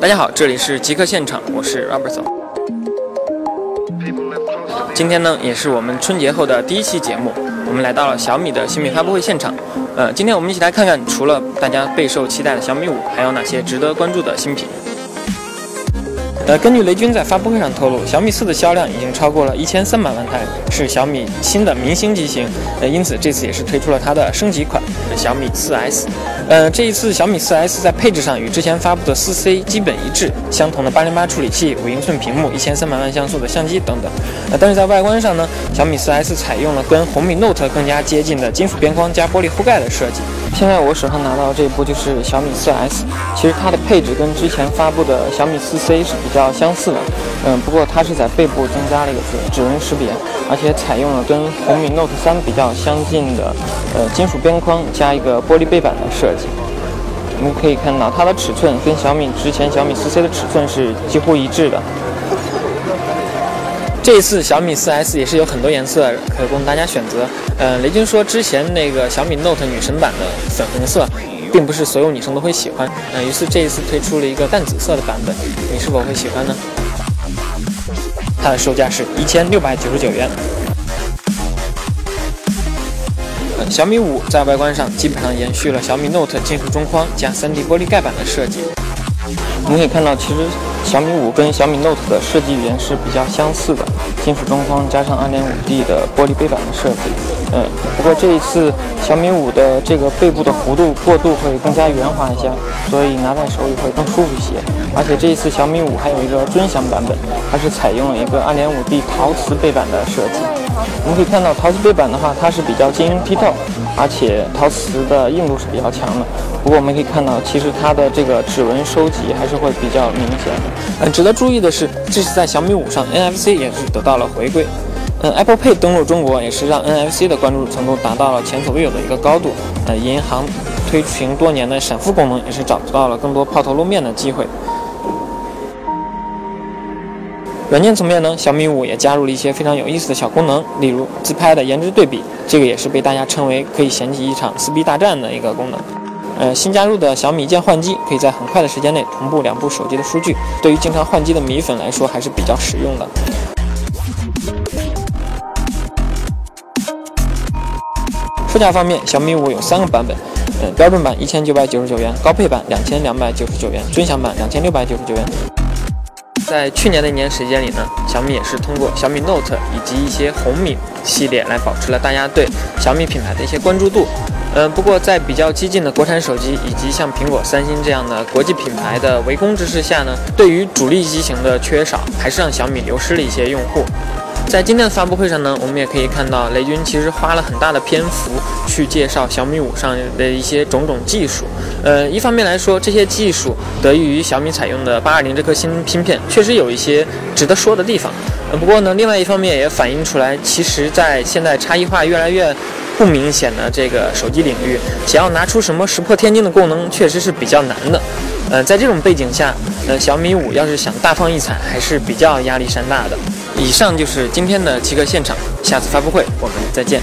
大家好，这里是极客现场，我是 Robertson。今天呢，也是我们春节后的第一期节目，我们来到了小米的新品发布会现场。呃，今天我们一起来看看，除了大家备受期待的小米五，还有哪些值得关注的新品。呃，根据雷军在发布会上透露，小米四的销量已经超过了一千三百万台，是小米新的明星机型。呃，因此这次也是推出了它的升级款小米四 S。呃，这一次小米四 S 在配置上与之前发布的四 C 基本一致，相同的八零八处理器、五英寸屏幕、一千三百万像素的相机等等。呃，但是在外观上呢，小米四 S 采用了跟红米 Note 更加接近的金属边框加玻璃覆盖的设计。现在我手上拿到这部就是小米四 S，其实它的配置跟之前发布的小米四 C 是比较相似的，嗯，不过它是在背部增加了一个指纹识别，而且采用了跟红米 Note 三比较相近的呃金属边框加一个玻璃背板的设计。我们可以看到它的尺寸跟小米之前小米四 C 的尺寸是几乎一致的。这一次小米四 S 也是有很多颜色可供大家选择。呃，雷军说之前那个小米 Note 女神版的粉红色，并不是所有女生都会喜欢。呃，于是这一次推出了一个淡紫色的版本，你是否会喜欢呢？它的售价是一千六百九十九元。小米五在外观上基本上延续了小米 Note 金属中框加 3D 玻璃盖板的设计。我们可以看到，其实小米五跟小米 Note 的设计语言是比较相似的，金属中框加上 2.5D 的玻璃背板的设计。嗯，不过这一次小米五的这个背部的弧度过渡会更加圆滑一些，所以拿在手里会更舒服一些。而且这一次小米五还有一个尊享版本，它是采用了一个 2.5D 陶瓷背板的设计。我们可以看到，陶瓷背板的话，它是比较晶莹剔透，而且陶瓷的硬度是比较强的。不过我们可以看到，其实它的这个指纹收集还是会比较明显的。嗯，值得注意的是，这是在小米五上，NFC 也是得到了回归。嗯，Apple Pay 登陆中国也是让 NFC 的关注程度达到了前所未有的一个高度。呃，银行推行多年的闪付功能也是找到了更多抛头露面的机会。软件层面呢，小米五也加入了一些非常有意思的小功能，例如自拍的颜值对比，这个也是被大家称为可以掀起一场撕逼大战的一个功能。呃，新加入的小米键换机，可以在很快的时间内同步两部手机的数据，对于经常换机的米粉来说还是比较实用的。售价方面，小米五有三个版本，呃，标准版一千九百九十九元，高配版两千两百九十九元，尊享版两千六百九十九元。在去年的一年时间里呢，小米也是通过小米 Note 以及一些红米系列来保持了大家对小米品牌的一些关注度。嗯，不过在比较激进的国产手机以及像苹果、三星这样的国际品牌的围攻之势下呢，对于主力机型的缺少，还是让小米流失了一些用户。在今天的发布会上呢，我们也可以看到雷军其实花了很大的篇幅去介绍小米五上的一些种种技术。呃，一方面来说，这些技术得益于小米采用的八二零这颗新芯片，确实有一些值得说的地方。呃，不过呢，另外一方面也反映出来，其实，在现在差异化越来越不明显的这个手机领域，想要拿出什么石破天惊的功能，确实是比较难的。呃，在这种背景下，呃，小米五要是想大放异彩，还是比较压力山大的。以上就是今天的奇客现场，下次发布会我们再见。